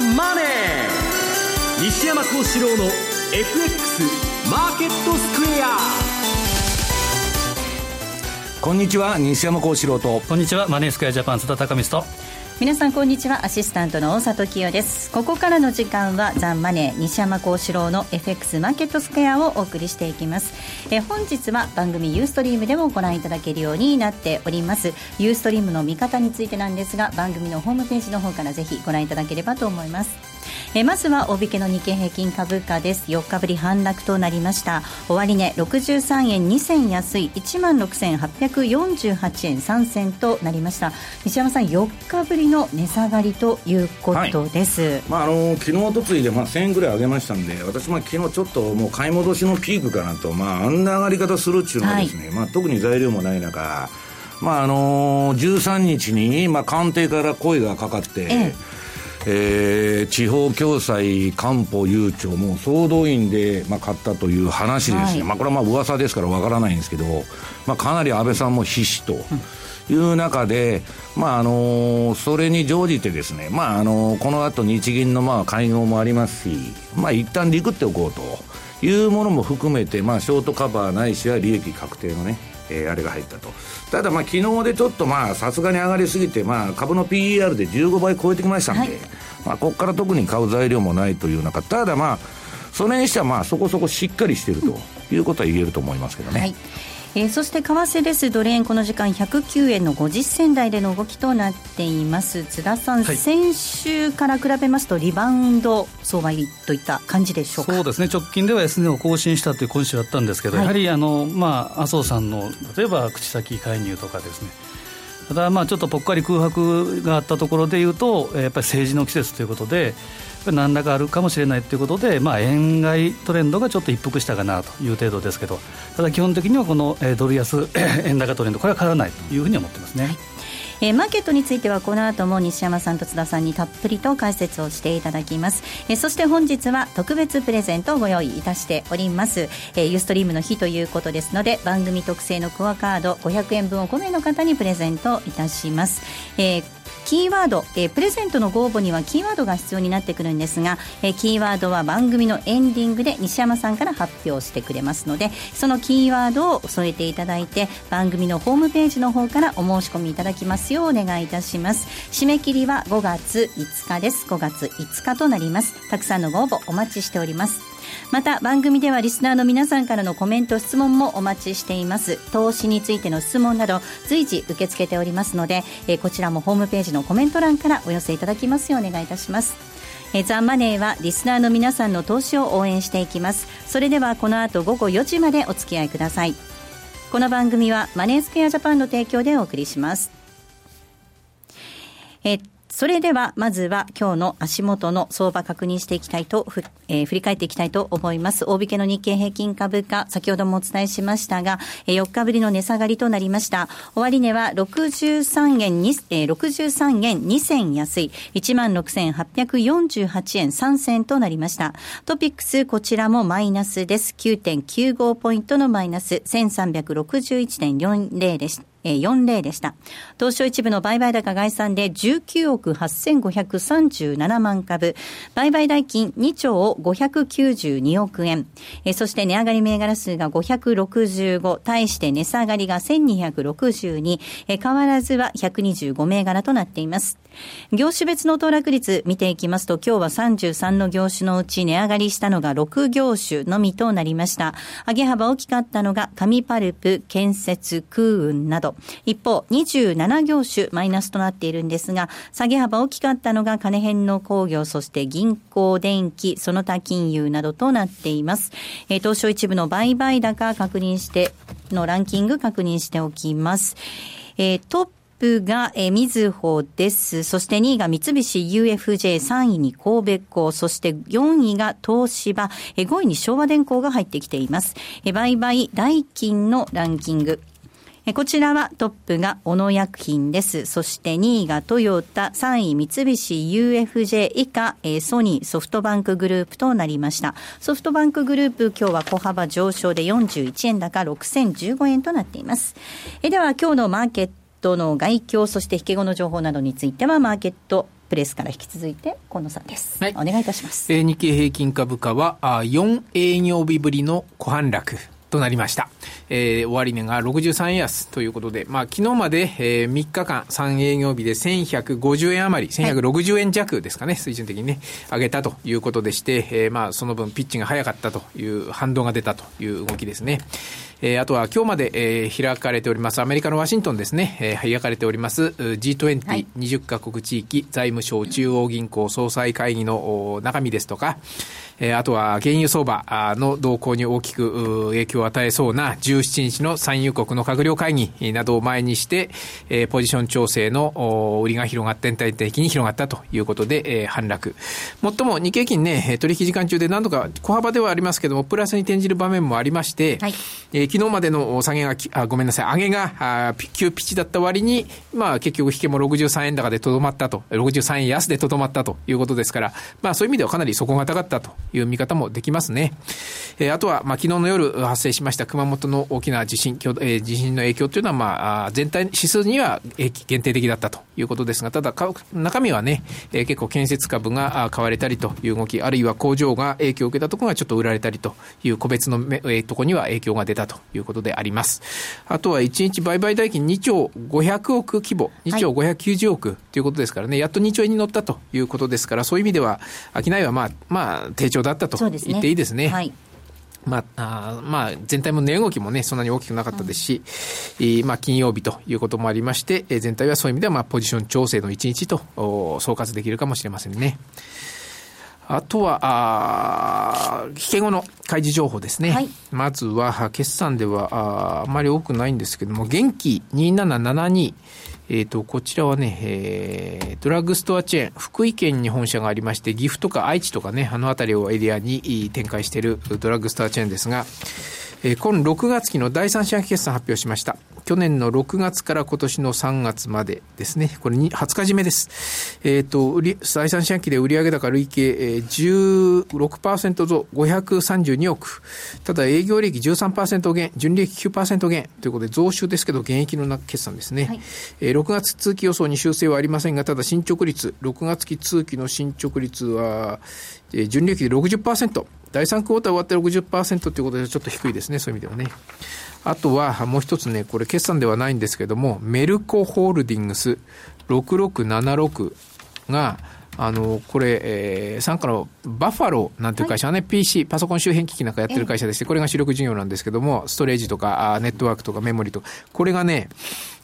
ザ・マネー」西山幸四郎の FX マーケットスクエアこんにちは西山幸四郎と。こんにちはマネースクエアジャパン津田隆光と皆さんこんにちは。アシスタントの大里清です。ここからの時間はザンマネー西山幸四郎の FX マーケットスクエアをお送りしていきます。え本日は番組ユーストリームでもご覧いただけるようになっております。ユーストリームの見方についてなんですが番組のホームページの方からぜひご覧いただければと思います。えまずは大引けの日経平均株価です。4日ぶり反落となりました。終値63円2銭安い1万6848円3銭となりました。西山さん4日ぶりの値下がりということです、はい、まああの昨日とついでまあ1000円ぐらい上げましたんで私も昨日ちょっともう買い戻しのピークかなとまああんな上がり方するっていうのはですね、はい、まあ特に材料もない中まああのー、13日に、まあ、官邸から声がかかって、えええー、地方共済官報悠長も総動員で、まあ、買ったという話ですね、はい、まあ、これはまあ噂ですからわからないんですけど、まあ、かなり安倍さんも必死と。いう中で、まああのそれに乗じてですね、まああのこの後日銀のまあ会合もありますし、まあ一旦リクっておこうというものも含めて、まあショートカバーないしは利益確定のね、えー、あれが入ったと。ただまあ昨日でちょっとまあさすがに上がりすぎて、まあ株の PER で15倍超えてきましたんで、はいまあ、ここから特に買う材料もないという中、ただまあ、それにしてはまあそこそこしっかりしているということは言えると思いますけどね。はいえー、そして為替です。ドル円この時間109円の50銭台での動きとなっています。津田さん、はい、先週から比べますとリバウンド相場入りといった感じでしょうか？そうですね。直近では S 値を更新したという今週あったんですけど、はい、やはりあの、まあ、麻生さんの例えば口先介入とかですね。ただまあちょっとぽっかり空白があったところでいうとやっぱり政治の季節ということで何らかあるかもしれないということで、まあ、円買いトレンドがちょっと一服したかなという程度ですけどただ基本的にはこのドル安 円高トレンドこれは変わらないというふうに思ってますね。はい。えー、マーケットについてはこの後も西山さんと津田さんにたっぷりと解説をしていただきます、えー、そして本日は特別プレゼントをご用意いたしております、えー、ユーストリームの日ということですので番組特製のクアカード500円分を5名の方にプレゼントいたします、えーキーワード、えー、プレゼントのご応募にはキーワードが必要になってくるんですが、えー、キーワードは番組のエンディングで西山さんから発表してくれますのでそのキーワードを添えていただいて番組のホームページの方からお申し込みいただきますようお願いいたします。締め切りは5月5日です。5月5日となります。たくさんのご応募お待ちしております。また番組ではリスナーの皆さんからのコメント質問もお待ちしています。投資についての質問など随時受け付けておりますので、え、こちらもホームページのコメント欄からお寄せいただきますようお願いいたします。ザマネーはリスナーの皆さんの投資を応援していきます。それではこの後午後4時までお付き合いください。この番組はマネースクエアジャパンの提供でお送りします。えそれでは、まずは今日の足元の相場確認していきたいと、えー、振り返っていきたいと思います。大引けの日経平均株価、先ほどもお伝えしましたが、えー、4日ぶりの値下がりとなりました。終値は63円2、えー、63円2銭安い、16,848円3銭となりました。トピックス、こちらもマイナスです。9.95ポイントのマイナス、1361.40でした。えー、40でした。東証一部の売買高概算で19億8537万株、売買代金2兆592億円、そして値上がり銘柄数が565、対して値下がりが1262、変わらずは125銘柄となっています。業種別の騰落率見ていきますと、今日は33の業種のうち値上がりしたのが6業種のみとなりました。上げ幅大きかったのが紙パルプ、建設、空運など。一方、27業種マイナスとなっているんですが、下げ幅大きかったのが金編の工業、そして銀行、電気、その他金融などとなっています。えー、東証一部の売買高確認して、のランキング確認しておきます。えー、トップが、え、みずほです。そして2位が三菱 UFJ、3位に神戸港、そして4位が東芝、えー、5位に昭和電工が入ってきています。え、売買代金のランキング。こちらはトップが小野薬品です。そして2位がトヨタ、3位三菱 UFJ 以下、ソニーソフトバンクグループとなりました。ソフトバンクグループ今日は小幅上昇で41円高6015円となっています。では今日のマーケットトの外況、そして引け後の情報などについては、マーケットプレスから引き続いて河野さんです、はい、お願いいたします、えー、日経平均株価はあ4営業日ぶりの小反落となりました。えー、終値が63円安ということで、まあ、昨日まで、えー、3日間、3営業日で1150円余り、1160円弱ですかね、水準的にね、上げたということでして、えー、まあ、その分ピッチが早かったという反動が出たという動きですね。えー、あとは今日まで、えー、開かれておりますアメリカのワシントンですね、えー、開かれております G20、はい、20カ国地域財務省中央銀行総裁会議の中身ですとか、えー、あとは原油相場の動向に大きく影響を与えそうな17日の産油国の閣僚会議などを前にして、えー、ポジション調整の売りが広がって全体的に広がったということで、えー、反落。もっとも日経金ね、取引時間中で何度か小幅ではありますけども、プラスに転じる場面もありまして、はい、えー、昨日までの下げが、あごめんなさい、上げがあ急ピッチだった割に、まあ結局引けも63円高でとどまったと、63円安でとどまったということですから、まあそういう意味ではかなり底堅かったという見方もできますね。えー、あとは、まあ、昨日の夜発生しました熊本の大きな地震、えー、地震の影響というのは、まあ、全体指数には限定的だったということですが、ただ、中身はね、えー、結構建設株が買われたりという動き、あるいは工場が影響を受けたところがちょっと売られたりという個別のめ、えー、ところには影響が出たということであります。あとは1日売買代金2兆500億規模、2兆590億ということですからね、はい、やっと2兆円に乗ったということですから、そういう意味では、商いはまあ、まあ、低調だったと言っていいですね。はいまあ、あまあ、全体も値動きもね、そんなに大きくなかったですし、うん、まあ、金曜日ということもありまして、全体はそういう意味では、まあ、ポジション調整の一日と総括できるかもしれませんね。あとは、あ引け後の開示情報ですね。はい、まずは、決算ではああまり多くないんですけども、元気2772、えっ、ー、と、こちらはね、えー、ドラッグストアチェーン、福井県に本社がありまして、岐阜とか愛知とかね、あの辺りをエリアに展開しているドラッグストアチェーンですが、えー、今6月期の第三四半期決算発表しました。去年の6月から今年の3月までですね。これに20日締めです。えっ、ー、と、第三四半期で売上高累計、えー、16%増532億。ただ営業利益13%減、純利益9%減ということで増収ですけど、減益の決算ですね。はい、えー、6月通期予想に修正はありませんが、ただ進捗率、6月期通期の進捗率は、えー、純利益で60%。第3クォーター終わって60%ということでちょっと低いですね、そういう意味ではね。あとは、もう一つね、これ決算ではないんですけども、メルコホールディングス。6676が、あの、これ、えー、傘下のバッファローなんていう会社はね、はい、PC、パソコン周辺機器なんかやってる会社でして、これが主力事業なんですけども、ストレージとか、ネットワークとかメモリとか、これがね、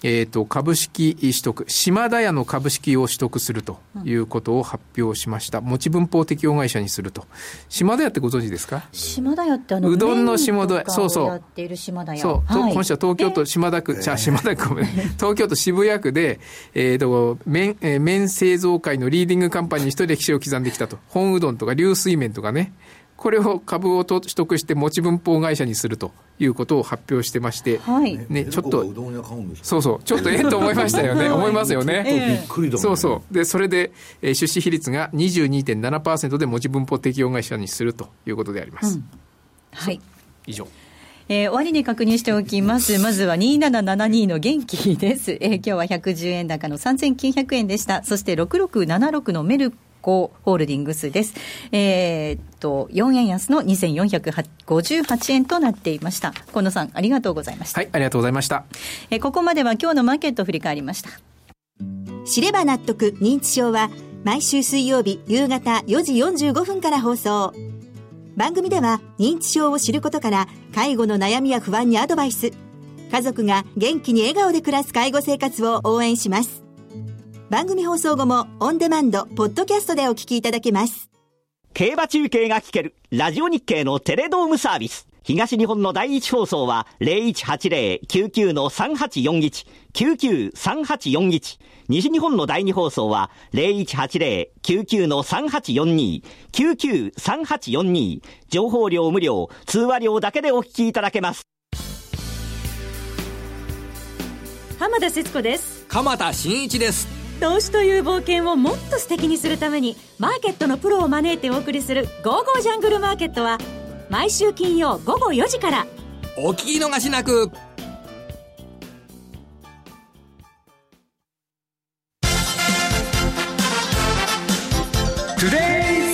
えっ、ー、と、株式取得、島田屋の株式を取得するということを発表しました。持ち分法適用会社にすると。島田屋ってご存知ですか？島田屋ってあの、うどんの下田屋、そうそう。やっている島田屋。そう。はい、本社は東京都島田区、じゃ島田区、東京都渋谷区で、えっ、ー、と、麺、えー、麺製造界のリーディングカンパニーに一歴史を刻んできたと。本うどんとか流水麺とかね。これを株を取得して持ち分法会社にするということを発表してまして、はい、ね、ちょっと、そうそう、ちょっとええと思いましたよね、思いますよね。びっくりだそうそう。で、それで、えー、出資比率が22.7%で持ち分法適用会社にするということであります。うん、はい。以上。えー、終値確認しておきます。まずは2772の元気です。えー、今日は110円高の3900円でした。そして6676のメルコホールディングスです。えー、っと、4円安の2458円となっていました。河野さん、ありがとうございました。はい、ありがとうございました。えー、ここまでは今日のマーケット振り返りました。知れば納得認知症は毎週水曜日夕方4時45分から放送。番組では認知症を知ることから介護の悩みや不安にアドバイス。家族が元気に笑顔で暮らす介護生活を応援します。番組放送後もオンデマンド、ポッドキャストでお聞きいただけます。競馬中継が聞ける、ラジオ日経のテレドームサービス。東日本の第一放送は0180-99-3841、99-3841。西日本の第二放送は0180-99-3842、99-3842。情報量無料、通話料だけでお聞きいただけます。浜田節子です。鎌田新一です。投資という冒険をもっと素敵にするためにマーケットのプロを招いてお送りする「ゴーゴージャングルマーケット」は毎週金曜午後4時から。お聞き逃しなく。トゥデイ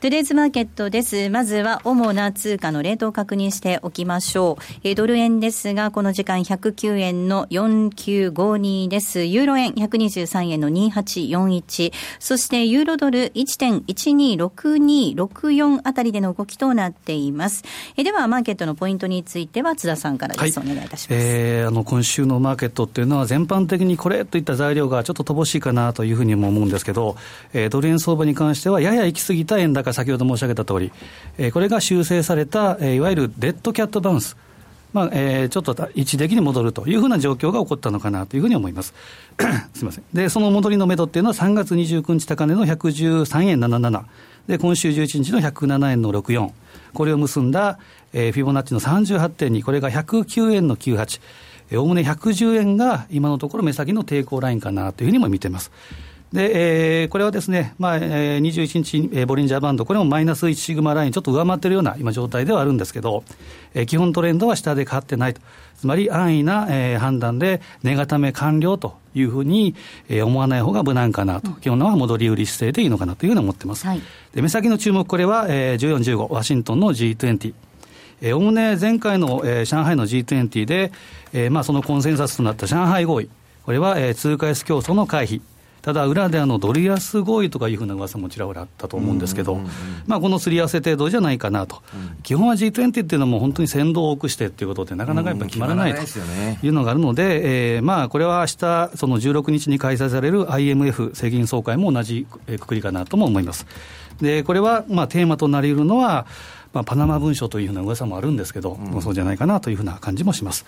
ズマーケットです。まずは主な通貨のレートを確認しておきましょう。えドル円ですが、この時間109円の4952です。ユーロ円123円の2841。そしてユーロドル1.126264あたりでの動きとなっています。えでは、マーケットのポイントについては津田さんからです。はい、お願いいたします。えー、あの、今週のマーケットっていうのは全般的にこれといった材料がちょっと乏しいかなというふうにも思うんですけど、えー、ドル円相場に関してはやや行き過ぎた円高先ほど申し上げた通り、えー、これが修正された、えー、いわゆるデッドキャットバウンス。まあえー、ちょっと一時的に戻るというふうな状況が起こったのかなというふうに思います。すみません。で、その戻りのめどっていうのは3月29日高値の113円77。で、今週11日の107円の64。これを結んだ、えー、フィボナッチの38.2。これが109円の98。おおむね110円が今のところ目先の抵抗ラインかなというふうにも見ています。で、えー、これはですね、まあえー、21日、えー、ボリンジャーバンド、これもマイナス1シグマライン、ちょっと上回ってるような今、状態ではあるんですけど、えー、基本トレンドは下で変わってないと、つまり安易な、えー、判断で、値固め完了というふうに、えー、思わない方が無難かなと、うん、基本は戻り売り姿勢でいいのかなというふうに思ってます。はい、で目先の注目、これは、えー、14、15、ワシントンの G20。おおむね前回の、えー、上海の G20 で、えーまあ、そのコンセンサスとなった上海合意、これは、えー、通貨安競争の回避。ただ、裏であのドル安合意とかいうふうな噂もちらほらあったと思うんですけど、まあ、このすり合わせ程度じゃないかなと、基本は G20 っていうのは、もう本当に先導を多くしてっていうことで、なかなかやっぱり決まらないというのがあるので、えまあこれは明日その16日に開催される IMF 政銀総会も同じくくりかなとも思います。でこれはまあテーマとなり得るのは、まあ、パナマ文書というふうな噂もあるんですけど、うん、そうじゃないかなというふうな感じもします。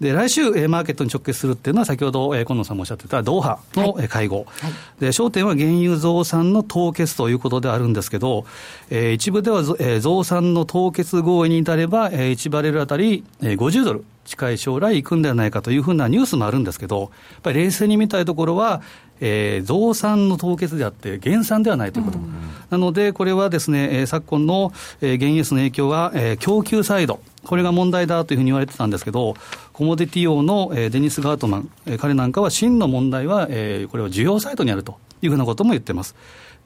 で来週、えー、マーケットに直結するっていうのは、先ほど、えー、今野さんもおっしゃってたドーハの、はい、会合、はい、で、焦点は原油増産の凍結ということであるんですけど、えー、一部では、えー、増産の凍結合意に至れば、えー、1バレルあたり、えー、50ドル。近い将来行くんではないかというふうなニュースもあるんですけど、やっぱり冷静に見たいところは、えー、増産の凍結であって、減産ではないということ、なので、これはですね、えー、昨今の、えー、原油の影響は、えー、供給サイド、これが問題だというふうに言われてたんですけど、コモディティ王の、えー、デニス・ガートマン、えー、彼なんかは真の問題は、えー、これは需要サイドにあるというふうなことも言ってます。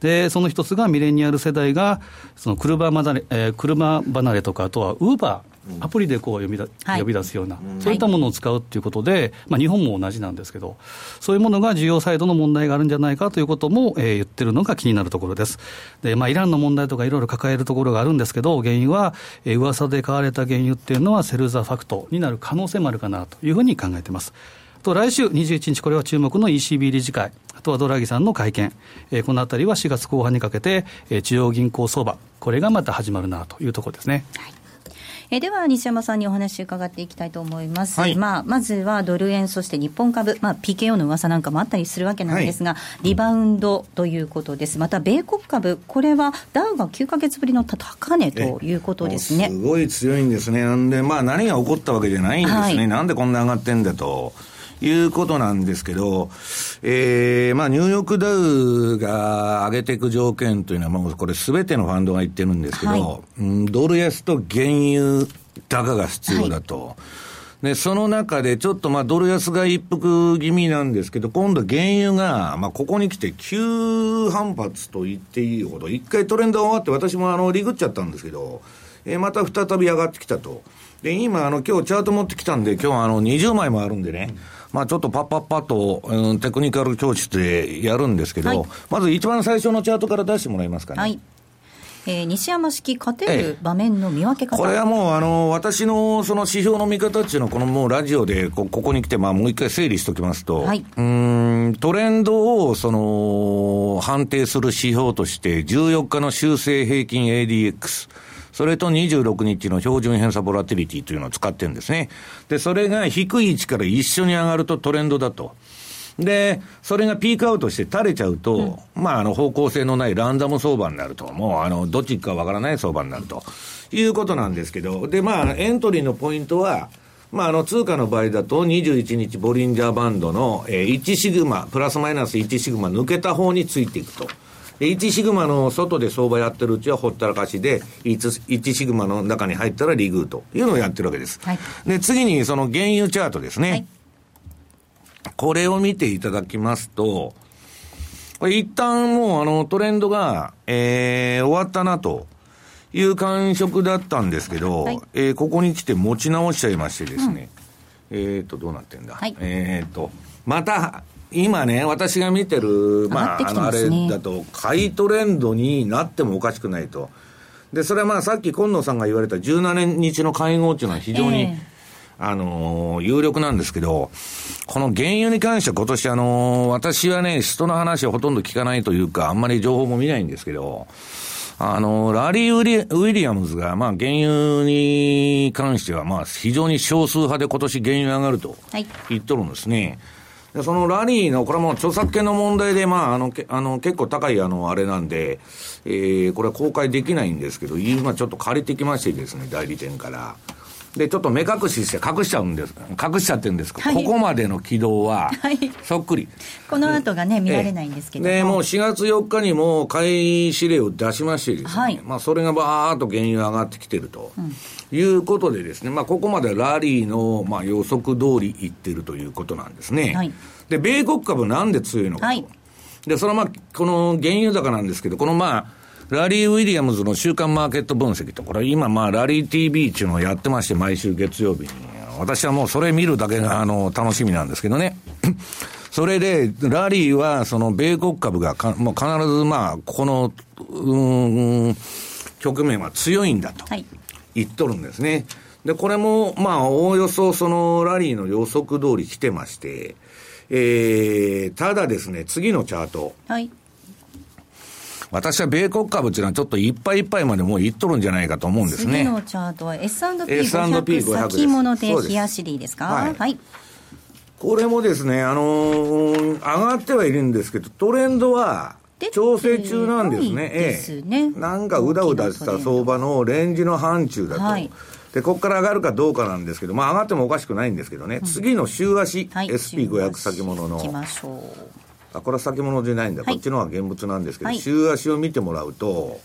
で、その一つがミレニアル世代が、その車離れ、えー、車離れとか、あとはウーバー、アプリでこう呼びだ、呼び出すような、そういったものを使うということで、まあ、日本も同じなんですけど、そういうものが需要サイドの問題があるんじゃないかということも、えー、言ってるのが気になるところです。で、まあ、イランの問題とかいろいろ抱えるところがあるんですけど、原因は、えー、噂で買われた原油っていうのは、セルザファクトになる可能性もあるかなというふうに考えています。と来週21日、これは注目の ECB 理事会、あとはドラギさんの会見、えー、このあたりは4月後半にかけて、えー、中央銀行相場、これがまた始まるなというところですね。はいえでは西山さんにお話伺っていきたいと思います、はい、まあ、まずはドル円そして日本株、まあ、PKO の噂なんかもあったりするわけなんですが、はい、リバウンドということです。また米国株。これはダウが9か月ぶりの高値ということですね。すごい強いんですね。なんで、まあ、何が起こったわけじゃないんですね、はい、なんでこんな上がってんだと。いうことなんですけど、えー、まあ、ニューヨークダウが上げていく条件というのは、もうこれすべてのファンドが言ってるんですけど、はい、うん、ドル安と原油高が必要だと。はいで、その中でちょっとまあドル安が一服気味なんですけど、今度原油が、まあここに来て急反発と言っていいほど、一回トレンドが終わって私もあのリグっちゃったんですけど、えー、また再び上がってきたと。で、今あの今日チャート持ってきたんで、今日はあの20枚もあるんでね、うんまあ、ちょっとパッパッパッと、うん、テクニカル教室でやるんですけど、はい、まず一番最初のチャートから出してもらえますかね。はい。えー、西山式勝てる場面の見分け方、これはもう、あの、私のその指標の見方っていうのは、このもうラジオでこ、ここに来て、まあ、もう一回整理しておきますと、はい、うんトレンドを、その、判定する指標として、14日の修正平均 ADX、それと26日の標準偏差ボラティリティというのを使ってるんですね。で、それが低い位置から一緒に上がるとトレンドだと。で、それがピークアウトして垂れちゃうと、うん、まあ、あの、方向性のないランダム相場になると、もう、あの、どっちかわからない相場になるということなんですけど、で、まあ、エントリーのポイントは、まあ、あの、通貨の場合だと、21日ボリンジャーバンドの、えー、1シグマ、プラスマイナス1シグマ抜けた方についていくと。1シグマの外で相場やってるうちはほったらかしで1、1シグマの中に入ったらリグーというのをやってるわけです。はい、で、次にその原油チャートですね。はい、これを見ていただきますと、これ一旦もうあのトレンドが、えー、終わったなという感触だったんですけど、はい、えー、ここに来て持ち直しちゃいましてですね、うん、えっ、と、どうなってんだ、はい、えっ、と、また、今ね、私が見てる、まあ、ね、あの、あれだと、買いトレンドになってもおかしくないと。で、それはまあ、さっき今野さんが言われた17日の会合っていうのは非常に、えーあのー、有力なんですけど、この原油に関しては今年あのー、私はね、人の話をほとんど聞かないというか、あんまり情報も見ないんですけど、あのー、ラリー・ウィウィリアムズが、まあ、原油に関しては、まあ、非常に少数派で今年原油上がると言っとるんですね。はい、そのラリーの、これはもう著作権の問題で、まあ、あの、あの結構高い、あの、あれなんで、えー、これは公開できないんですけど、今ちょっと借りてきましてですね、代理店から。で、ちょっと目隠しして隠しちゃうんです。隠しちゃってるんですはい、ここまでの軌道は、そっくり。この後がね、見られないんですけどで、もう4月4日にも買い指令を出しましてですね、はい、まあ、それがばーっと原油上がってきてると、うん、いうことでですね、まあ、ここまでラリーの、まあ、予測通りいってるということなんですね。はい、で、米国株なんで強いのかと。で、それはまあ、この原油高なんですけど、このまあ、ラリー・ウィリアムズの週間マーケット分析と、これ今まあ、ラリー TV っていうのをやってまして、毎週月曜日に。私はもうそれ見るだけが、あの、楽しみなんですけどね。それで、ラリーは、その、米国株がか、もう必ずまあ、この、うん、局面は強いんだと。言っとるんですね。で、これも、まあ、おおよそそのラリーの予測通り来てまして、えー、ただですね、次のチャート。はい。私は米国株っていうのはちょっといっぱいいっぱいまでもういっとるんじゃないかと思うんですね。次のチャートは S&P500 先物で冷やしでいいですか？はい、はいこれもですね、あのー、上がってはいるんですけど、トレンドは調整中なんですね。ですね。ええ、なんかうだうだした相場のレンジの範疇だと。はい、で、ここから上がるかどうかなんですけど、まあ上がってもおかしくないんですけどね、うん、次の週足、はい、SP500 先物の。いきましょう。あこれは先物じゃないんだ、はい、こっちの方が現物なんですけど、はい、週足を見てもらうと、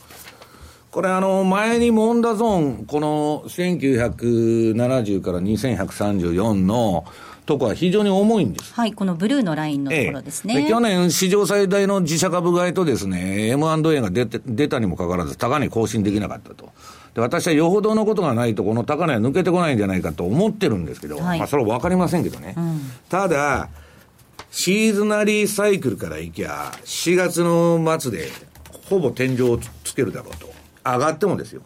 これあの、前にモンダゾーン、この1970から2134のとこは非常に重いんです。はい、このブルーのラインのところですね。ええ、去年史上最大の自社株買いとですね、M&A が出て出たにもかかわらず高値更新できなかったと。で、私はよほどのことがないと、この高値は抜けてこないんじゃないかと思ってるんですけど、はい、まあそれは分かりませんけどね。うん、ただ、シーズナリーサイクルからいきゃ、4月の末で、ほぼ天井をつけるだろうと。上がってもですよ。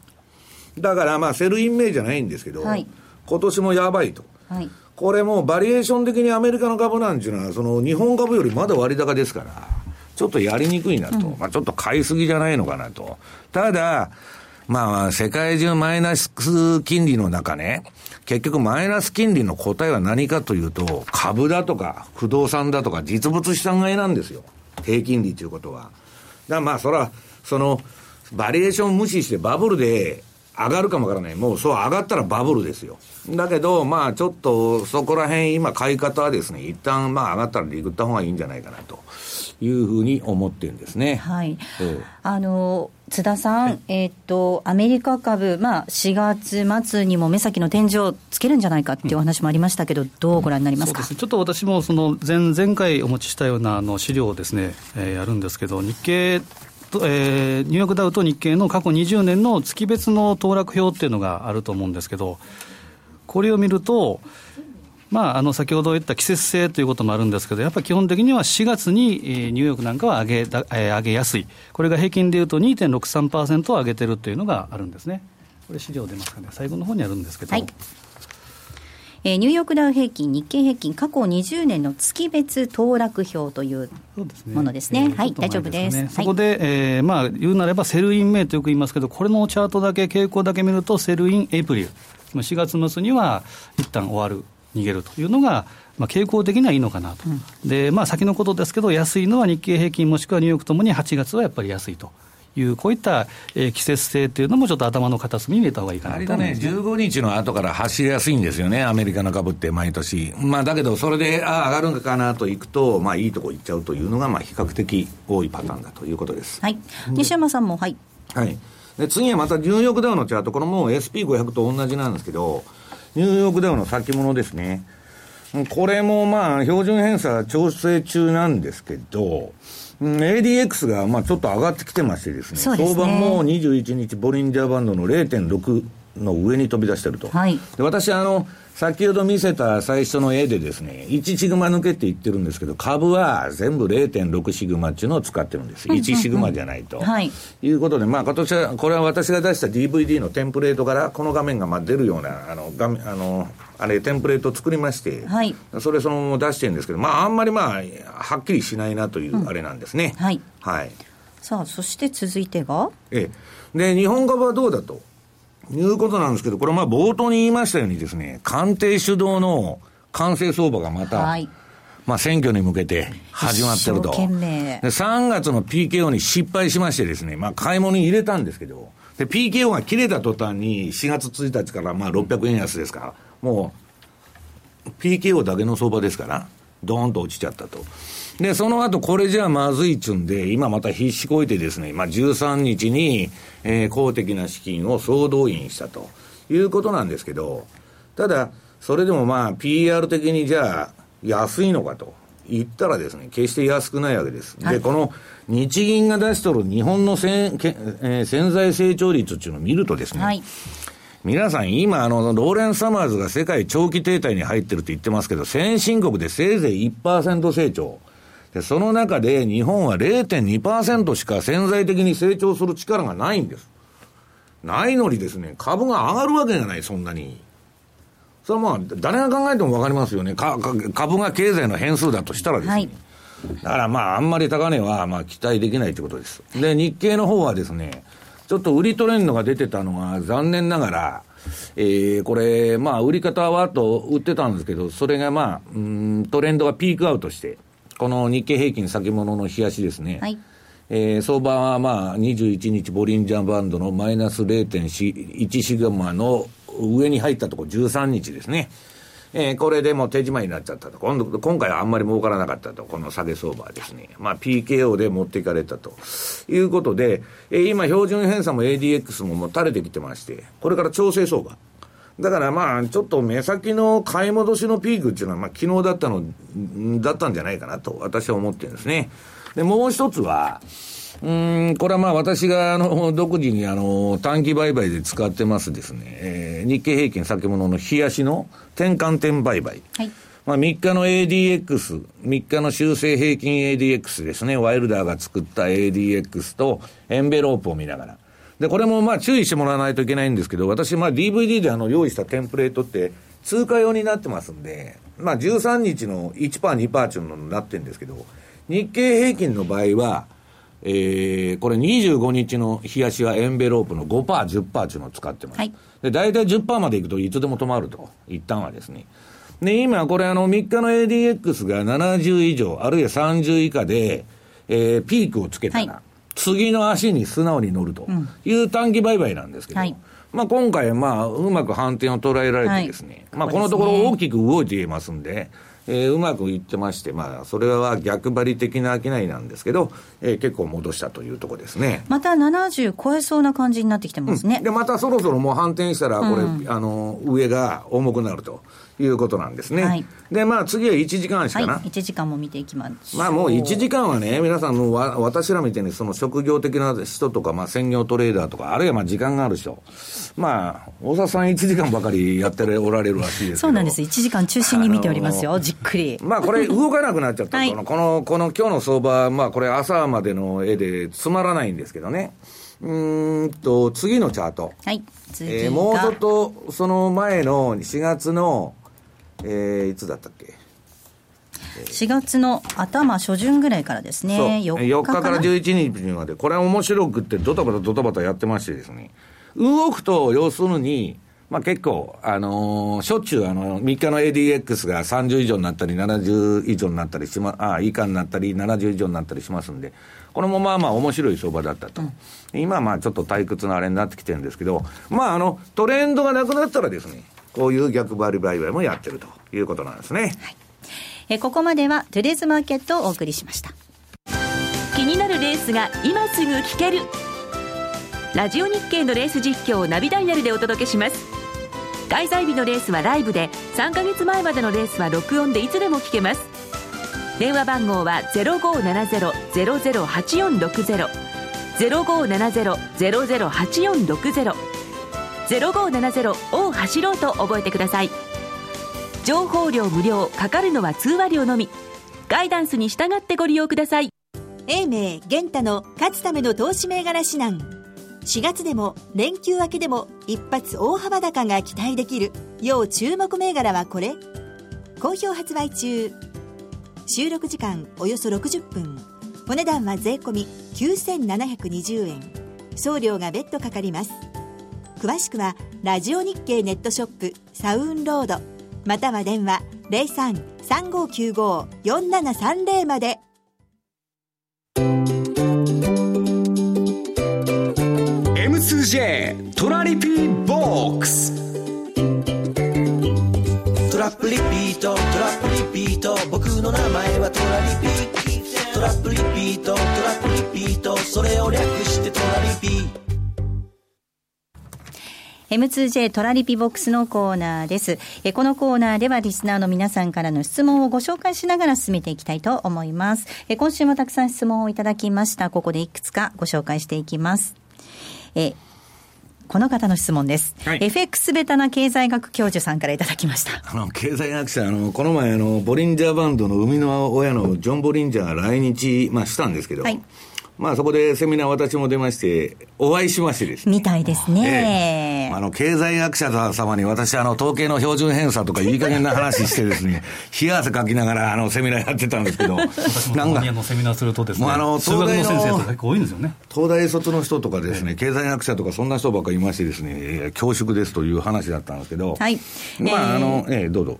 だからまあ、 Sell in May じゃないんですけど、はい、今年もやばいと。はい、これもバリエーション的にアメリカの株なんていうのは、その日本株よりまだ割高ですから、ちょっとやりにくいなと。うん、まあちょっと買いすぎじゃないのかなと。ただ、まあ、世界中マイナス金利の中ね、結局マイナス金利の答えは何かというと、株だとか不動産だとか実物資産買いなんですよ。低金利ということは。だからまあ、そら、その、バリエーション無視してバブルで上がるかもわからない。もうそう上がったらバブルですよ。だけど、まあちょっとそこら辺今買い方はですね、一旦まあ上がったらリグった方がいいんじゃないかなというふうに思ってるんですね。はい。えー、あの、津田さん、はい、えっ、と、アメリカ株、まあ、4月末にも目先の天井をつけるんじゃないかっていうお話もありましたけど、うん、どうご覧になりますか、ね、ちょっと私もその前前回お持ちしたようなあの資料をですね、えー、やるんですけど、日経と、えー、ニューヨークダウと日経の過去20年の月別の騰落表っていうのがあると思うんですけど、これを見ると、まあ、あの先ほど言った季節性ということもあるんですけど、やっぱり基本的には4月に、えー、ニューヨークなんかは上げだ、えー、上げやすい、これが平均でいうと2.63%を上げてるというのがあるんですね。これ資料出ますかね、最後の方にあるんですけど。はいえー、ニューヨークダウ平均、日経平均、過去20年の月別騰落表というものですね、すねはい、大丈夫です。そこで、えー、まあ、言うなれば、 Sell in May とよく言いますけど、これのチャートだけ、傾向だけ見ると、 Sell in April、4月末には一旦終わる。逃げるというのが、まあ、傾向的にはいいのかなと、うん、でまあ、先のことですけど、安いのは日経平均もしくはニューヨークともに8月はやっぱり安いと。いうこういった、えー、季節性というのも、ちょっと頭の片隅に入れたほうがいいかなと思いね、15日の後から走りやすいんですよね、アメリカの株って毎年。まあ、だけど、それで、ああ、上がるのかなといくと、まあ、いいとこ行っちゃうというのが、まあ、比較的多いパターンだということです。はい。西山さんも、はい。はい。で、次はまたニューヨークダウのチャート、これも SP500 と同じなんですけど、ニューヨークダウの先物ですね。これもまあ、標準偏差調整中なんですけど、うん ADX がまあちょっと上がってきてましてですね、すね相場も21日、ボリンジャーバンドの0.6の上に飛び出してると。はいで私あの、先ほど見せた最初の絵でですね、1シグマ抜けって言ってるんですけど、株は全部0.6シグマっていうのを使ってるんです。1シグマじゃないと。はいいうことで、まあ今年は、これは私が出した DVD のテンプレートから、この画面がまあ出るような、あの、画面、あの、あれ、テンプレートを作りまして、はいそれそのまま出してるんですけど、まああんまりまあ、はっきりしないなというあれなんですね。はいはい。さあそして続いてが？ええ。で、日本株はどうだと？いうことなんですけど、これはまあ冒頭に言いましたようにですね、官邸主導の完成相場がまた、はいまあ選挙に向けて始まってると。で、3月の PKO に失敗しましてですね、まあ買い物に入れたんですけど、で、PKO が切れた途端に4月1日からまあ600円安ですから、もう PKO だけの相場ですから、ドーンと落ちちゃったと。で、その後、これじゃまずいっちゅうんで、今また必死こいてですね、まあ、13日に、えー公的な資金を総動員したということなんですけど、ただ、それでもまあ、PR 的にじゃあ、安いのかと言ったらですね、決して安くないわけです。で、この日銀が出しとる日本のせんけ、えー潜在成長率っていうのを見るとですね、はい皆さん、今、あの、ローレン・サマーズが世界長期停滞に入ってるって言ってますけど、先進国でせいぜい1%成長。で、その中で日本は0.2%しか潜在的に成長する力がないんです。ないのにですね、株が上がるわけがない、そんなに。それはまあ、誰が考えてもわかりますよね。株が経済の変数だとしたらですね。はいだからまあ、あんまり高値はまあ期待できないということです。で、日経の方はですね、ちょっと売りトレンドが出てたのが残念ながら、えー、これ、まあ、売り方はと売ってたんですけど、それがまあ、うん、トレンドがピークアウトして、この日経平均先物の冷やしですね。はいえー相場はまあ、21日ボリンジャーバンドのマイナス0.1シグマの上に入ったところ13日ですね。えーこれでもう手締まいになっちゃったと。今度、今回はあんまり儲からなかったと。この下げ相場はですね。まあ PKO で持っていかれたということで、えー今標準偏差も ADX ももう垂れてきてまして、これから調整相場。だからまあ、ちょっと目先の買い戻しのピークっていうのは、まあ昨日だったの、んだったんじゃないかなと私は思ってるんですね。で、もう一つは、うーん、これはまあ私があの、独自にあの、短期売買で使ってますですね、えー日経平均先物の冷やしの転換点売買。はいまあ3日の ADX、3日の修正平均 ADX ですね、ワイルダーが作った ADX とエンベロープを見ながら。で、これもまあ注意してもらわないといけないんですけど、私まあ DVD であの用意したテンプレートって通貨用になってますんで、まあ13日の1%、2%っていうのになってるんですけど、日経平均の場合は、えー、これ25日の冷やしはエンベロープの5%、10%っていうのを使ってます。はいで、大体10%までいくといつでも止まると。一旦はですね。で、今これあの3日の ADX が70以上、あるいは30以下で、えー、ピークをつけたら、はい次の足に素直に乗るという短期売買なんですけど、はい。まあ今回まあうまく反転を捉えられてですね、まあこのところ大きく動いていますんで、えーうまくいってまして、まあそれは逆張り的な商いなんですけど、えー結構戻したというところですね。また70超えそうな感じになってきてますね、で、またそろそろもう反転したら、これ、あの、上が重くなるということなんですね。はいで、まあ次は1時間足はいかな。1時間も見ていきましょうまあもう1時間はね、皆さんのわ私らみたいにその職業的な人とか、まあ専業トレーダーとか、あるいはまあ時間がある人。まあ、大沢さん1時間ばかりやっておられるらしいです。そうなんです1時間中心に見ておりますよ、じっくりまあこれ動かなくなっちゃったと、はいこの、この、この今日の相場、まあこれ朝までの絵でつまらないんですけどね。うーんと、次のチャート。はい次が、えーもうちょっとその前の4月の、えーいつだったっけ、4月の頭初旬ぐらいからですね。そう。4 4日か日から11日まで。これは面白くってドタバタドタバタやってましてですね。動くと要するにまあ結構、あのーしょっちゅう、あの、3日の ADX が30以上になったり、70以上になったりしま、あ、以下になったり、70以上になったりしますんで、これもまあまあ面白い相場だったと。今はまあちょっと退屈なあれになってきてるんですけど、まああの、トレンドがなくなったらですね、こういう逆張り売買もやってるということなんですね。えここまではトゥデイズマーケットをお送りしました。気になるレースが今すぐ聞ける。ラジオ日経のレース実況をナビダイヤルでお届けします。開催日のレースはライブで3ヶ月前までのレースは録音でいつでも聞けます。電話番号は0570-008460 0570-008460 0570を走ろうと覚えてください。情報料無料かかるのは通話料のみ。ガイダンスに従ってご利用ください。英明玄太の勝つための投資銘柄指南。4月でも連休明けでも一発大幅高が期待できる。要注目銘柄はこれ。好評発売中。収録時間およそ60分。お値段は税込9720円。送料が別途かかります。詳しくはラジオ日経ネットショップサウンロードまたは電話0335954730まで。M2J トラリピーボックス。トラップリピートトラップリピート。僕の名前はトラリピトラップリピートトラップリピート。それを略してトラリピ M2J トラリピボックスのコーナーです。えこのコーナーではリスナーの皆さんからの質問をご紹介しながら進めていきたいと思います。え今週もたくさん質問をいただきました。ここでいくつかご紹介していきます。えこの方の質問です。はい FX ベタな経済学教授さんからいただきました。あの、経済学者、あの、この前、あの、ボリンジャーバンドの生みの親のジョン・ボリンジャーが来日、まあ、したんですけど、はいまあ、そこでセミナー私も出まして、お会いしましてですね。みたいですね。あの、経済学者様に私、あの、統計の標準偏差とかいい加減な話してですね、冷や汗かきながら、あの、セミナーやってたんですけど、私もたなんかまにあ、のセミナーするとですねもうあの数学の先生とか結構多いんですよね東大卒の人とかですね、経済学者とかそんな人ばっかりいましてですね、えー恐縮ですという話だったんですけど、はいまあ、えーあの、ええどうぞ。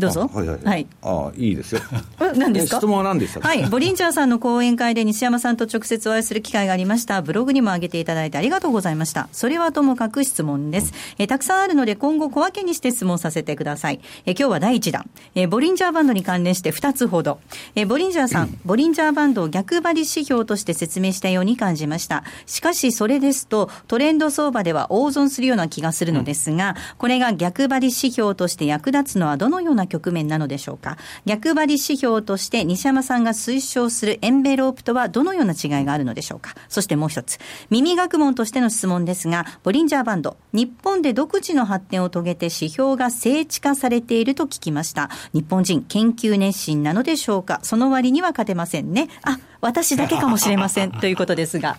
どうぞ。あはいはい。はい。ああ、いいですよ。え 何ですか？質問は何でした？かはい。ボリンジャーさんの講演会で西山さんと直接お会いする機会がありました。ブログにも上げていただいてありがとうございました。それはともかく質問です。えーたくさんあるので今後小分けにして質問させてください。えー今日は第1弾。えーボリンジャーバンドに関連して2つほど。えーボリンジャーさん、ボリンジャーバンドを逆張り指標として説明したように感じました。しかしそれですとトレンド相場では大損するような気がするのですが、これが逆張り指標として役立つのはどのような局面なのでしょうか。逆張り指標として西山さんが推奨するエンベロープとはどのような違いがあるのでしょうか。そしてもう一つ、耳学問としての質問ですが、ボリンジャーバンド、日本で独自の発展を遂げて指標が聖地化されていると聞きました。日本人研究熱心なのでしょうか。その割には勝てませんね。あ、私だけかもしれません。ということですが。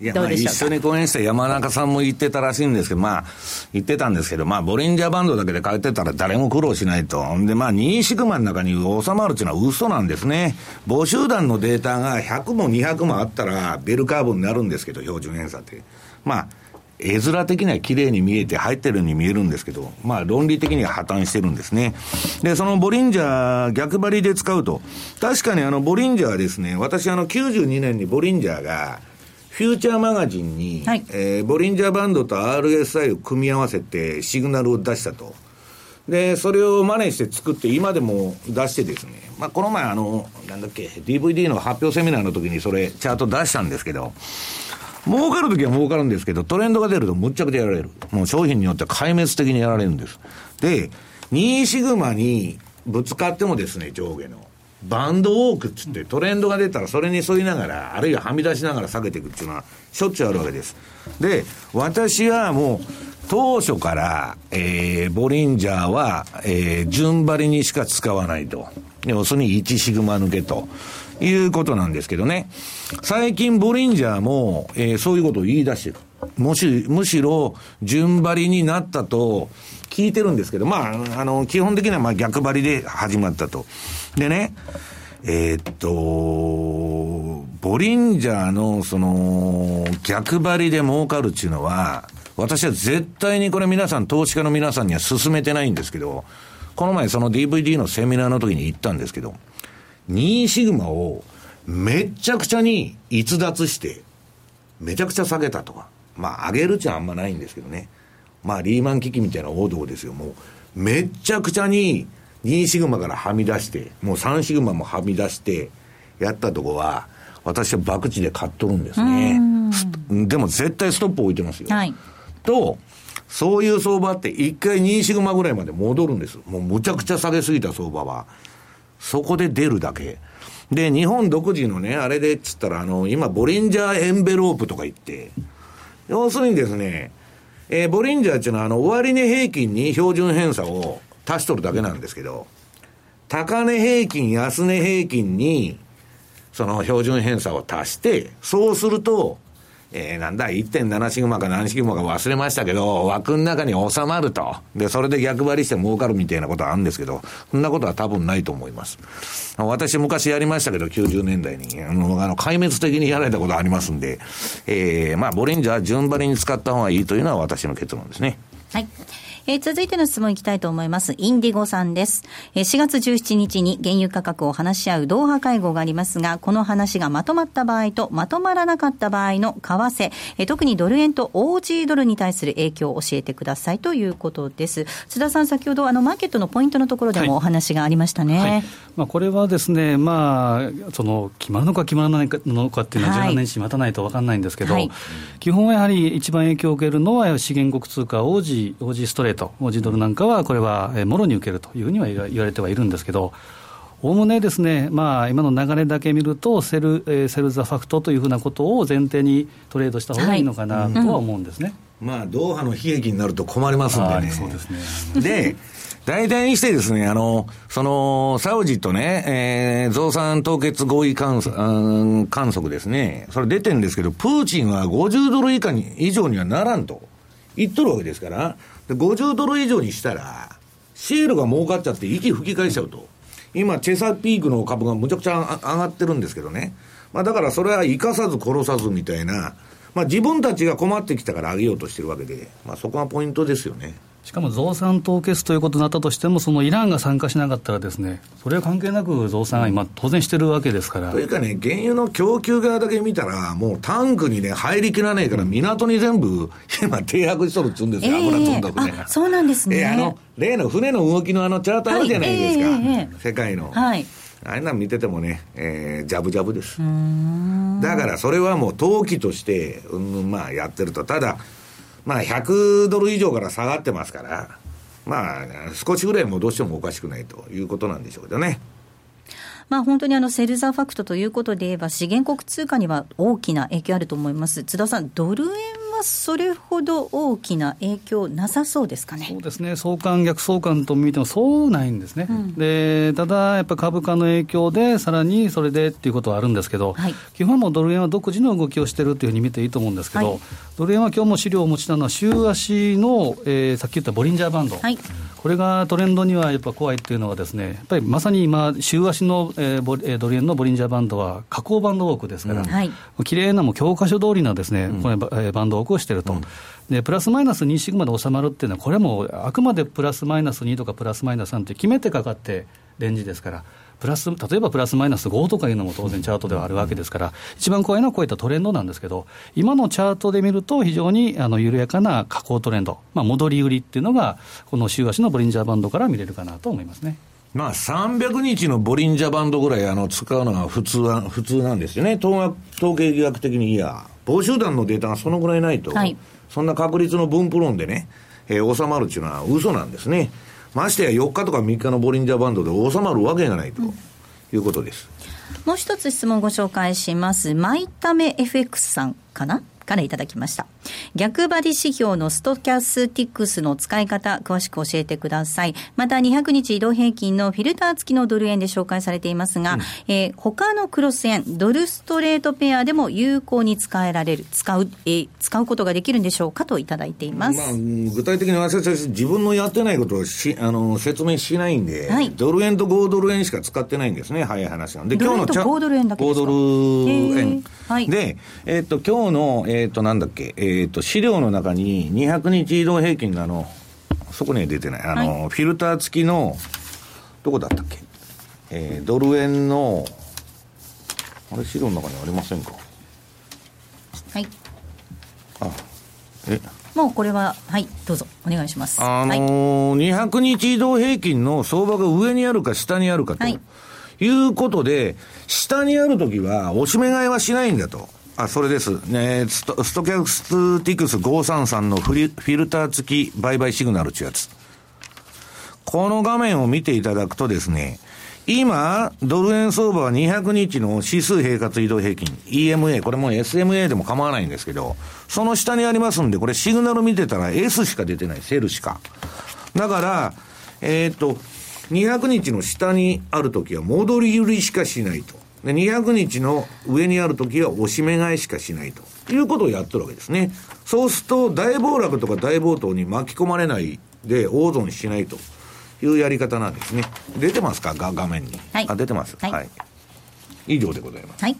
いや、まあ、一緒に講演した山中さんも言ってたらしいんですけど、まあ、言ってたんですけど、まあ、ボリンジャーバンドだけで書いてたら誰も苦労しないと。んで、まあ、2シグマの中に収まるっていうのは嘘なんですね。母集団のデータが100も200もあったら、ベルカーブになるんですけど、標準偏差って。まあ、絵面的には綺麗に見えて入ってるように見えるんですけど、まあ論理的には破綻してるんですね。で、そのボリンジャー逆張りで使うと、確かにあのボリンジャーはですね、私あの92年にボリンジャーが、フューチャーマガジンに、はいえーボリンジャーバンドと RSI を組み合わせてシグナルを出したと。で、それを真似して作って、今でも出してですね、まあ、この前、あの、なんだっけ、DVD の発表セミナーの時にそれ、チャート出したんですけど、儲かるときは儲かるんですけど、トレンドが出るとむっちゃくちゃやられる。もう商品によっては壊滅的にやられるんです。で、2シグマにぶつかってもですね、上下の。バンドウォークっつってトレンドが出たらそれに沿いながら、あるいははみ出しながら下げていくっていうのはしょっちゅうあるわけです。で、私はもう当初から、えー、ボリンジャーは、えー、順張りにしか使わないと。要するに1シグマ抜けと。いうことなんですけどね。最近ボリンジャーも、えーそういうことを言い出してる。もし、むしろ、順張りになったと聞いてるんですけど、まあ、あの、基本的にはまあ逆張りで始まったと。でね、えーっと、ボリンジャーの、その、逆張りで儲かるっていうのは、私は絶対にこれ皆さん、投資家の皆さんには勧めてないんですけど、この前その DVD のセミナーの時に言ったんですけど、2シグマをめちゃくちゃに逸脱して、めちゃくちゃ下げたとか。まあ、上げるっちゃあんまないんですけどね。まあ、リーマン危機みたいな王道ですよ。もう、めちゃくちゃに2シグマからはみ出して、もう3シグマもはみ出して、やったとこは、私は博打で買っとるんですね。すでも絶対ストップ置いてますよ。はい。と、そういう相場って一回2シグマぐらいまで戻るんです。もうむちゃくちゃ下げすぎた相場は。そこで出るだけ。で、日本独自のね、あれでっつったら、あの、今、ボリンジャーエンベロープとか言って、要するにですね、えーボリンジャーっていうのは、あの、終値平均に標準偏差を足しとるだけなんですけど、高値平均、安値平均に、その標準偏差を足して、そうすると、えー、なんだ、1.7シグマか何シグマか忘れましたけど、枠の中に収まると。で、それで逆張りして儲かるみたいなことはあるんですけど、そんなことは多分ないと思います。私昔やりましたけど、90年代に。あの、あの壊滅的にやられたことありますんで、えー、まあ、ボリンジャー順張りに使った方がいいというのは私の結論ですね。はい。えー続いての質問いきたいと思います。インディゴさんです。えー4月17日に原油価格を話し合う同派会合がありますが、この話がまとまった場合とまとまらなかった場合の為替、えー特にドル円と OG ドルに対する影響を教えてくださいということです。津田さん、先ほどあのマーケットのポイントのところでもお話がありましたね。はいまあ、これはですね、まあ、その決まるのか決まらないのかっていうのは、はい17日待たないと分かんないんですけど、はい基本はやはり一番影響を受けるのは、資源国通貨、オージー、オージーストレート、オージードルなんかは、これはえーもろに受けるというふうには言わ言われてはいるんですけど、おおむねですね、まあ、今の流れだけ見ると、 sell、えー sell the fact というふうなことを前提にトレードした方がいいのかなとは思うんですね。まあ、ドーハの悲劇になると困りますんでね。はいそうですね。で、大体にしてですね、あの、その、サウジとね、えー、増産凍結合意観測うん観測ですね、それ出てるんですけど、プーチンは50ドル以下に、以上にはならんと言っとるわけですから、で50ドル以上にしたら、シェールが儲かっちゃって息吹き返しちゃうと。今、チェサピークの株がむちゃくちゃ上がってるんですけどね。まあだからそれは生かさず殺さずみたいな、まあ自分たちが困ってきたから上げようとしてるわけで、まあそこがポイントですよね。しかも増産凍結ということになったとしても、そのイランが参加しなかったらですね、それは関係なく増産は今、当然してるわけですから。というかね、原油の供給側だけ見たら、もうタンクにね、入りきらないから、港に全部、今、停泊しとるっつうんですよ、油積んだとね。あ、そうなんですね。えあの、例の船の動きのあのチャートあるじゃないですか、はいええええ世界の。はい。ああいうの見ててもね、えー、ジャブジャブです。だからそれはもう投機として、うん、まあやってると。ただ、まあ100ドル以上から下がってますから、まあ少しぐらい戻してもおかしくないということなんでしょうけどね。まあ、本当にあのセルザーファクトということで言えば、資源国通貨には大きな影響あると思います、津田さん、ドル円それほど大きな影響なさそうですかね？そうですね、相関、逆相関と見ても、そうないんですね、でただ、やっぱり株価の影響で、さらにそれでっていうことはあるんですけど、はい。基本はもうドル円は独自の動きをしてるっていうふうに見ていいと思うんですけど、はい。ドル円は今日も資料をお持ちなのは、週足の、えーさっき言ったボリンジャーバンド。はい。これがトレンドにはやっぱ怖いっていうのはですね、やっぱりまさに今、週足の、えーボリえードル円のボリンジャーバンドは下降バンド多くですから、はい。綺麗なもう教科書通りなですね、こればえーバンド多くをしてると。で、プラスマイナス2シグマで収まるっていうのは、これはもうあくまでプラスマイナス2とかプラスマイナス3って決めてかかってレンジですから、プラス、例えばプラスマイナス5とかいうのも当然チャートではあるわけですから、一番怖いのはこういったトレンドなんですけど、今のチャートで見ると非常にあの緩やかな下降トレンド、まあ、戻り売りっていうのが、この週足のボリンジャーバンドから見れるかなと思いますね。まあ、300日のボリンジャーバンドぐらいあの使うのが普通は普通なんですよね、統学統計学的にいや、防集団のデータがそのぐらいないと、はいそんな確率の分布論でね、えー収まるっていうのは嘘なんですね。ましてや4日とか3日のボリンジャーバンドで収まるわけがないということです。もう一つ質問をご紹介します。マイタメ FX さんかな？からいただきました。逆張り指標のストキャスティックスの使い方、詳しく教えてください。また、200日移動平均のフィルター付きのドル円で紹介されていますが、えー他のクロス円、ドルストレートペアでも有効に使えられる、使う、えー使うことができるんでしょうかといただいています。まあ、うん具体的に私たち自分のやってないことをしあの説明しないんで、はいドル円と5ドル円しか使ってないんですね、早い話なんで、ドル円とチャ5ドル円だけですか？5ドルへ円ー。はいで、えっと、今日の、えっと、なんだっけ、えっと、資料の中に200日移動平均のあの、そこには出てない、あの、フィルター付きの、どこだったっけ、えードル円の、あれ、資料の中にありませんか？はい。あ、え、もうこれは、はい、どうぞ、お願いします。あのはい。ー200日移動平均の相場が上にあるか下にあるかと、はい。い、うことで、下にあるときは、おしめ買いはしないんだと。あ、それです。ね、スト、ストキャスティクス533のフリフィルター付き売買シグナルってやつ。この画面を見ていただくとですね、今、ドル円相場は200日の指数平滑移動平均、EMA、これも SMA でも構わないんですけど、その下にありますんで、これシグナル見てたら S しか出てない、セルしか。だから、えっ、と、200日の下にあるときは戻り売りしかしないと。で、200日の上にあるときは押し目買いしかしないということをやってるわけですね。そうすると、大暴落とか大暴騰に巻き込まれないで大損しないというやり方なんですね。出てますか？が画面に。はいあ、出てます。はいはい。以上でございます。はい。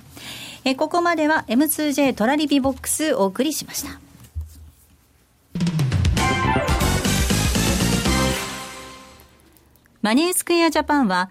えーここまでは M2J トラリピボックスお送りしました。マネースクエアジャパンは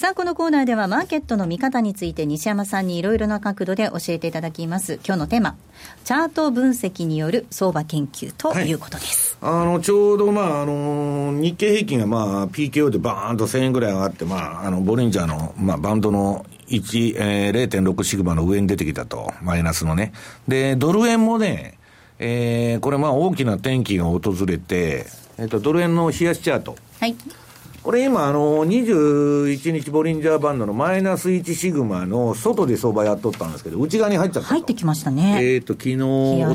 さあ、このコーナーではマーケットの見方について西山さんにいろいろな角度で教えていただきます。今日のテーマ、チャート分析による相場研究ということです。あの、ちょうど、まあ、あの、日経平均が、まあ、PKO でバーンと1000円ぐらい上がって、まあ、あの、ボリンジャーの、まあ、バンドの1、えー、0.6シグマの上に出てきたと、マイナスのね。で、ドル円もね、えー、これ、まあ、大きな転機が訪れて、えっ、と、ドル円の冷やしチャート。はい。これ今、あの、21日ボリンジャーバンドのマイナス1シグマの外で相場やっとったんですけど、内側に入っちゃったと。入ってきましたね。えっ、と、昨日、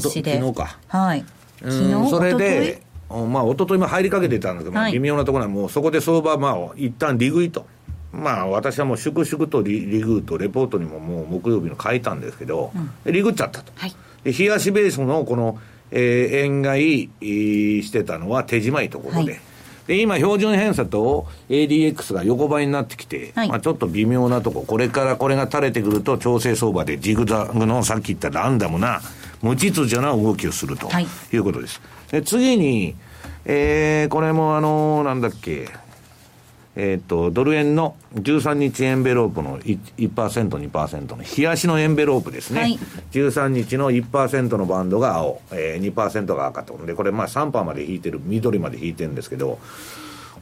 昨日か。はい。うんそれで、おまあ、一昨日も入りかけてたんですけど、まあはい微妙なところはもうそこで相場、まあ、一旦利食いと。まあ、私はもう粛々とリリグーとレポートにももう木曜日の書いたんですけど、でリグっちゃったと。はい。で、冷やしベースのこの、えー円買いえーしてたのは手締まいところで。はいで、今、標準偏差と ADX が横ばいになってきて、はいまあちょっと微妙なとこ、これからこれが垂れてくると、調整相場でジグザグのさっき言ったランダムな、無秩序な動きをするとはいいうことです。で、次に、えー、これもあのなんだっけ、えっ、と、ドル円の13日エンベロープの 1%, 1%、2%の冷やしのエンベロープですね。はい13日の1%のバンドが青、えー、2%が赤と。で、これまあ3%まで引いてる、緑まで引いてるんですけど、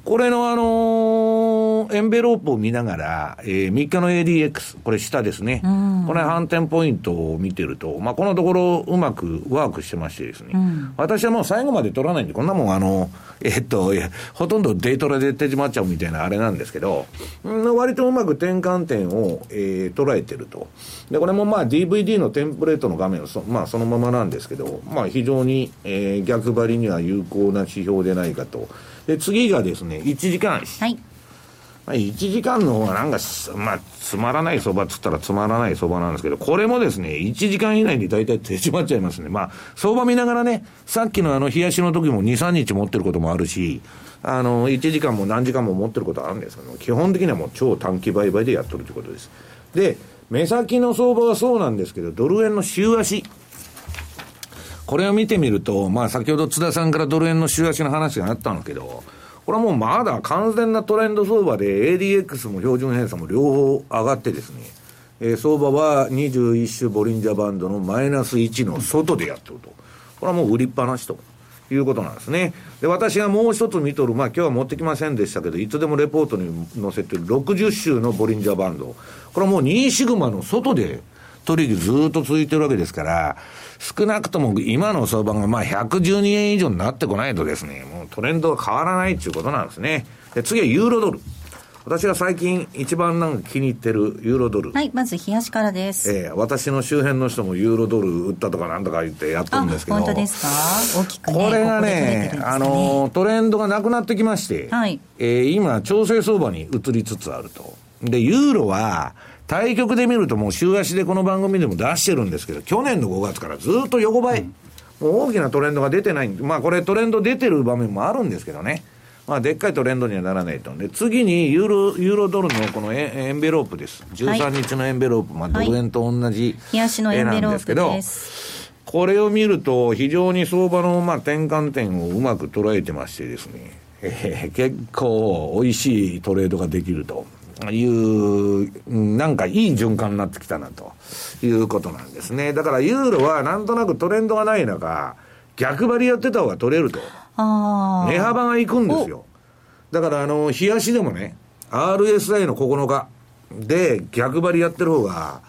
これのあのーエンベロープを見ながら、えー、3日の ADX、これ下ですね。これ反転ポイントを見てると、まあ、このところうまくワークしてましてですね。私はもう最後まで取らないんで、こんなもんあの、えー、っと、ほとんどデイトラで手締まっちゃうみたいなあれなんですけど、うん、割とうまく転換点を、えー、捉えてると。で、これもまあ DVD のテンプレートの画面をそ,、まあ、そのままなんですけど、まあ非常に、えー、逆張りには有効な指標でないかと。で、次がですね、1時間足。はい。まあ、1時間の方がなんか、まあ、つまらない相場っつったらつまらない相場なんですけど、これもですね、1時間以内に大体手締まっちゃいますね。まあ、相場見ながらね、さっきのあの、冷やしの時も2、3日持ってることもあるし、あの、1時間も何時間も持ってることあるんですけど、基本的にはもう超短期売買でやっとるということです。で、目先の相場はそうなんですけど、ドル円の週足。これを見てみると、まあ先ほど津田さんからドル円の週足の話があったんだけど、これはもうまだ完全なトレンド相場で ADX も標準偏差も両方上がってですね、えー、相場は21種ボリンジャーバンドのマイナス1の外でやってると。これはもう売りっぱなしと。いうことなんですね。で、私がもう一つ見とる、まあ今日は持ってきませんでしたけど、いつでもレポートに載せてる60種のボリンジャーバンド。これはもう2シグマの外で取引ずっと続いてるわけですから、少なくとも今の相場がまあ112円以上になってこないとですね、もうトレンドが変わらないっていうことなんですね。で、次はユーロドル。私が最近一番なんか気に入ってるユーロドル。はい、まず冷やしからです。ええー、私の周辺の人もユーロドル売ったとかなんとか言ってやってるんですけど。本当ですか？大きくね。これがね、ねあの、トレンドがなくなってきまして、はい。えー、今、調整相場に移りつつあると。で、ユーロは、対局で見るともう週足でこの番組でも出してるんですけど、去年の5月からずっと横ばい。うん、もう大きなトレンドが出てない。まあこれトレンド出てる場面もあるんですけどね。まあ、でっかいトレンドにはならないと。で、次にユーロ、ユーロドルのこのエエンベロープです。13日のエンベロープ。はい、まあ、ドル円と同じ絵なんですけど、これを見ると、非常に相場の、まあ、転換点をうまく捉えてましてですね、えー、結構美味しいトレードができると。いう、なんかいい循環になってきたなということなんですね。だからユーロはなんとなくトレンドがない中、逆張りやってた方が取れると。値幅がいくんですよ。だからあの、冷やしでもね、RSI の9日で逆張りやってる方が、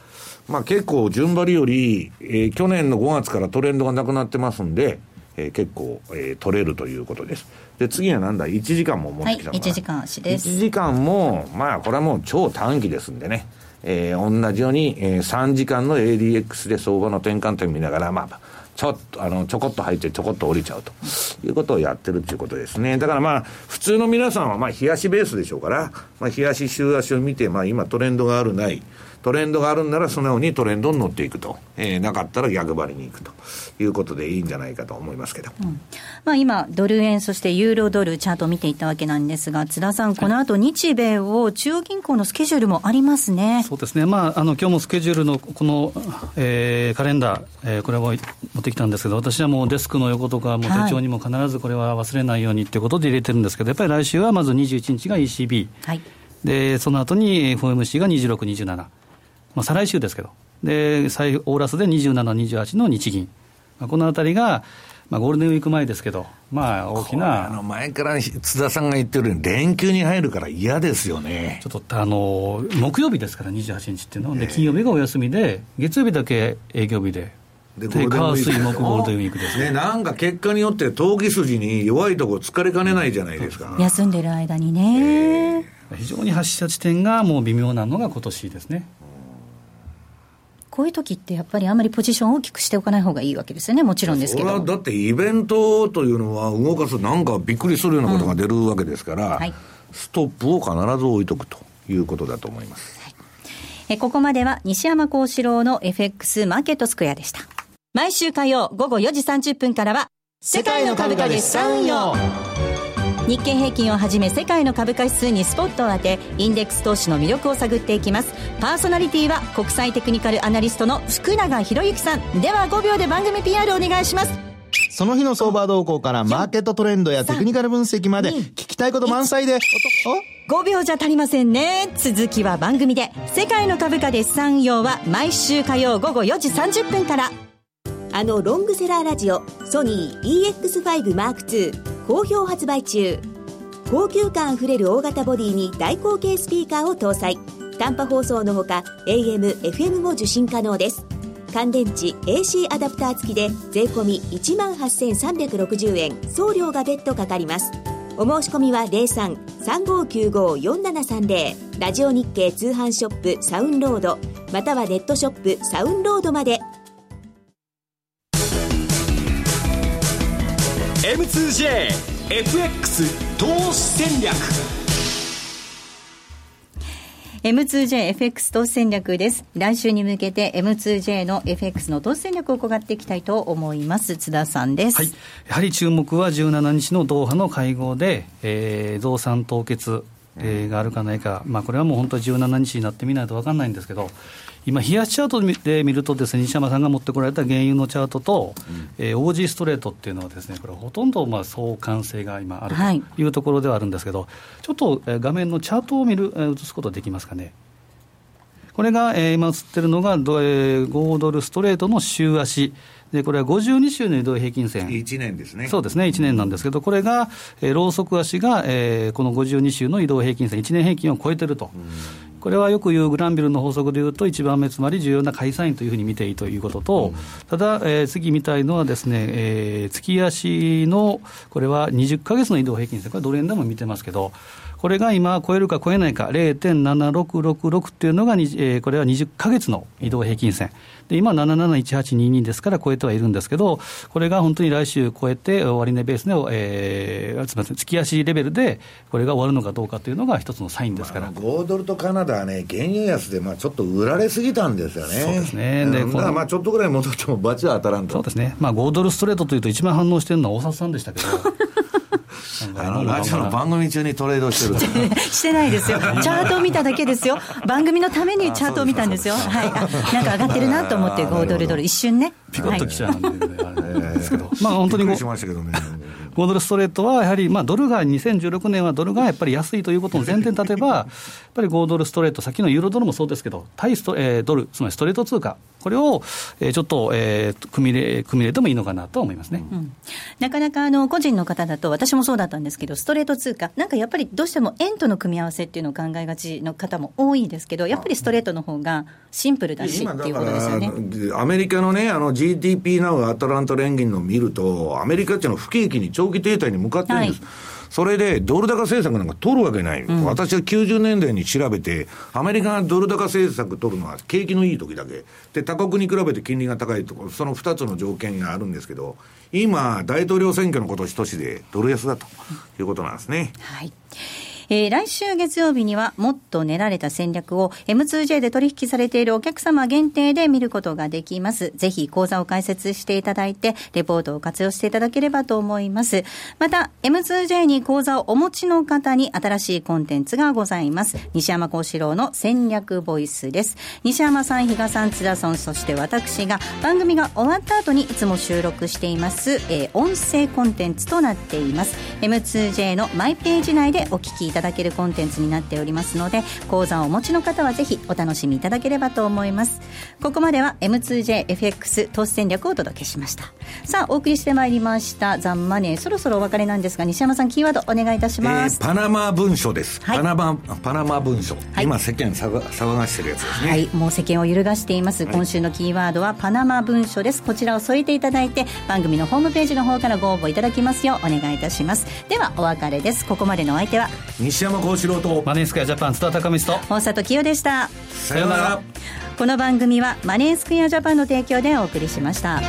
まあ結構順張りより、えー、去年の5月からトレンドがなくなってますんで、えー、結構、えー、取れるということです。で、次はなんだ、1時間も持ってきたのはい、1時間足です。1時間も、まあ、これはもう超短期ですんでね、えー、同じように、えー、3時間の ADX で相場の転換点見ながら、まあ、ちょっと、あの、ちょこっと入ってちょこっと降りちゃうということをやってるっていうことですね。だからまあ、普通の皆さんはまあ、冷やしベースでしょうから、まあ、冷やし週足を見て、まあ、今トレンドがあるない、トレンドがあるんなら素直にトレンドに乗っていくと、えー、なかったら逆張りに行くと。いうことでいいんじゃないかと思いますけど、うん、まあ、今、ドル円、そしてユーロドル、チャートを見ていったわけなんですが、津田さん、この後日米を中央銀行のスケジュールもありますね。そうですね、まあ、あの今日もスケジュールのこの、えー、カレンダー、えー、これを持ってきたんですけど、私はもうデスクの横とか、もう手帳にも必ずこれは忘れないようにということで入れてるんですけど、やっぱり来週はまず21日が ECB、はい、でその後に FOMC が26、27。まあ、再来週ですけど、で、再オーラスで27、28の日銀、まあ、このあたりが、まあ、ゴールデンウィーク前ですけど、まあ、大きな。あの前から津田さんが言ってるように、連休に入るから嫌ですよね。ちょっと、あの、木曜日ですから、28日っていうの、で、金曜日がお休みで、月曜日だけ営業日で。で、ゴールデンウィークですね。なんか結果によって、投機筋に弱いとこ疲れかねないじゃないですか。休んでる間にね。非常に発射地点がもう微妙なのが今年ですね。こういう時ってやっぱりあんまりポジションを大きくしておかない方がいいわけですよね、もちろんですけど。だってイベントというのは動かすなんかびっくりするようなことが出るわけですから、うんはい、ストップを必ず置いとくということだと思います。はい、えここまでは西山幸四郎の FX マーケットスクエアでした。毎週火曜午後4時30分からは、世界の株価で資産運用。日経平均をはじめ世界の株価指数にスポットを当てインデックス投資の魅力を探っていきます。パーソナリティは国際テクニカルアナリストの福永博之さん。では5秒で番組 PR お願いします。その日の相場動向からマーケットトレンドやテクニカル分析まで聞きたいこと満載で。5秒じゃ足りませんね。続きは番組で。世界の株価で資産運用は毎週火曜午後4時30分から。あのロングセラーラジオソニー EX5 m 2好評発売中。高級感あふれる大型ボディに大口径スピーカーを搭載。短波放送のほか AM、FM も受信可能です。乾電池 AC アダプター付きで税込1万8360円。送料が別途かかります。お申し込みは03-3595-4730ラジオ日経通販ショップサウンロード。またはネットショップサウンロードまで。M2JFX 投資戦略 M2JFX 投資戦略です。来週に向けて M2J の FX の投資戦略を伺っていきたいと思います。津田さんです。はい、やはり注目は17日のドーハの会合で、えー、増産凍結、えー、があるかないか、まあ、これはもう本当に17日になってみないと分かんないんですけど、今、冷やしチャートで見るとですね、西山さんが持ってこられた原油のチャートと、うんえー、OG ストレートっていうのはですね、これほとんどまあ相関性が今あるというところではあるんですけど、はい、ちょっと画面のチャートを見る、映すことできますかね。これが、えー、今映ってるのが、えー、5ドルストレートの週足。で、これは52週の移動平均線。1年ですね。そうですね、1年なんですけど、これが、えー、ローソク足が、えー、この52週の移動平均線、1年平均を超えてると。これはよく言うグランビルの法則でいうと、1番目、つまり重要な解散員というふうに見ていいということと、ただ、えー、次見たいのはですね、えー、月足の、これは20か月の移動平均線、これドル円でも見てますけど、これが今、超えるか超えないか、0.7666っていうのが、えー、これは20か月の移動平均線。で今、771822ですから超えてはいるんですけど、これが本当に来週超えて、終値ベースで、えー、すみません、月足レベルで、これが終わるのかどうかというのが一つのサインですから。5ドルとカナダはね、原油安で、まあ、ちょっと売られすぎたんですよね。そうですね。で、だまあ、ちょっとぐらい戻っても、罰は当たらんと。そうですね。まあ、5ドルストレートというと、一番反応してるのは大札さんでしたけど。あのラジオの番組中にトレードしてる してないですよ、チャートを見ただけですよ、番組のためにチャートを見たんですよ、はい、なんか上がってるなと思って、5ドルドル、一瞬ね、ピコッときちゃうんで、あれですけど、まあ本当にしましたけどね。5ドルストレートはやはり、まあ、ドルが2016年はドルがやっぱり安いということの 前提に立てば、やっぱり5ドルストレート、さっきのユーロドルもそうですけど、対スト、えー、ドル、つまりストレート通貨、これを、えー、ちょっと、えー、組み入れ、組み入れてもいいのかなと思いますね。うん、なかなかあの個人の方だと、私もそうだったんですけど、ストレート通貨、なんかやっぱりどうしても円との組み合わせっていうのを考えがちの方も多いですけど、やっぱりストレートの方がシンプルだしっていうことですよね。アメリカのね、あの GDP なウアトランタ連銀の見ると、アメリカっていうのは不景気に長期停滞に向かってるんです。はい。それでドル高政策なんか取るわけない、うん、私は90年代に調べて、アメリカがドル高政策取るのは景気のいい時だけ、で他国に比べて金利が高いところ、その2つの条件があるんですけど、今、大統領選挙の今年年でドル安だということなんですね。はいえー、来週月曜日にはもっと練られた戦略を M2J で取引されているお客様限定で見ることができます。ぜひ講座を開設していただいて、レポートを活用していただければと思います。また、M2J に講座をお持ちの方に新しいコンテンツがございます。西山幸四郎の戦略ボイスです。西山さん、比嘉さん、津田さん、そして私が番組が終わった後にいつも収録しています、えー、音声コンテンツとなっています。M2J のマイページ内でお聞きいただけるコンテンツになっておりますので講座をお持ちの方はぜひお楽しみいただければと思います。ここまでは M2JFX 投資戦略をお届けしました。さあお送りしてまいりました。ザンマネー。そろそろお別れなんですが西山さんキーワードお願いいたします、えー、パナマ文書です、はい、パナマパナマ文書、はい、今世間騒がしてるやつですね。はい。もう世間を揺るがしています、今週のキーワードはパナマ文書です。こちらを添えていただいて番組のホームページの方からご応募いただきますようお願いいたします。ではお別れです。ここまでのお相手は西山幸四郎とマネースクエアジャパン津田隆光と大里清でした。さようなら。この番組はマネースクエアジャパンの提供でお送りしました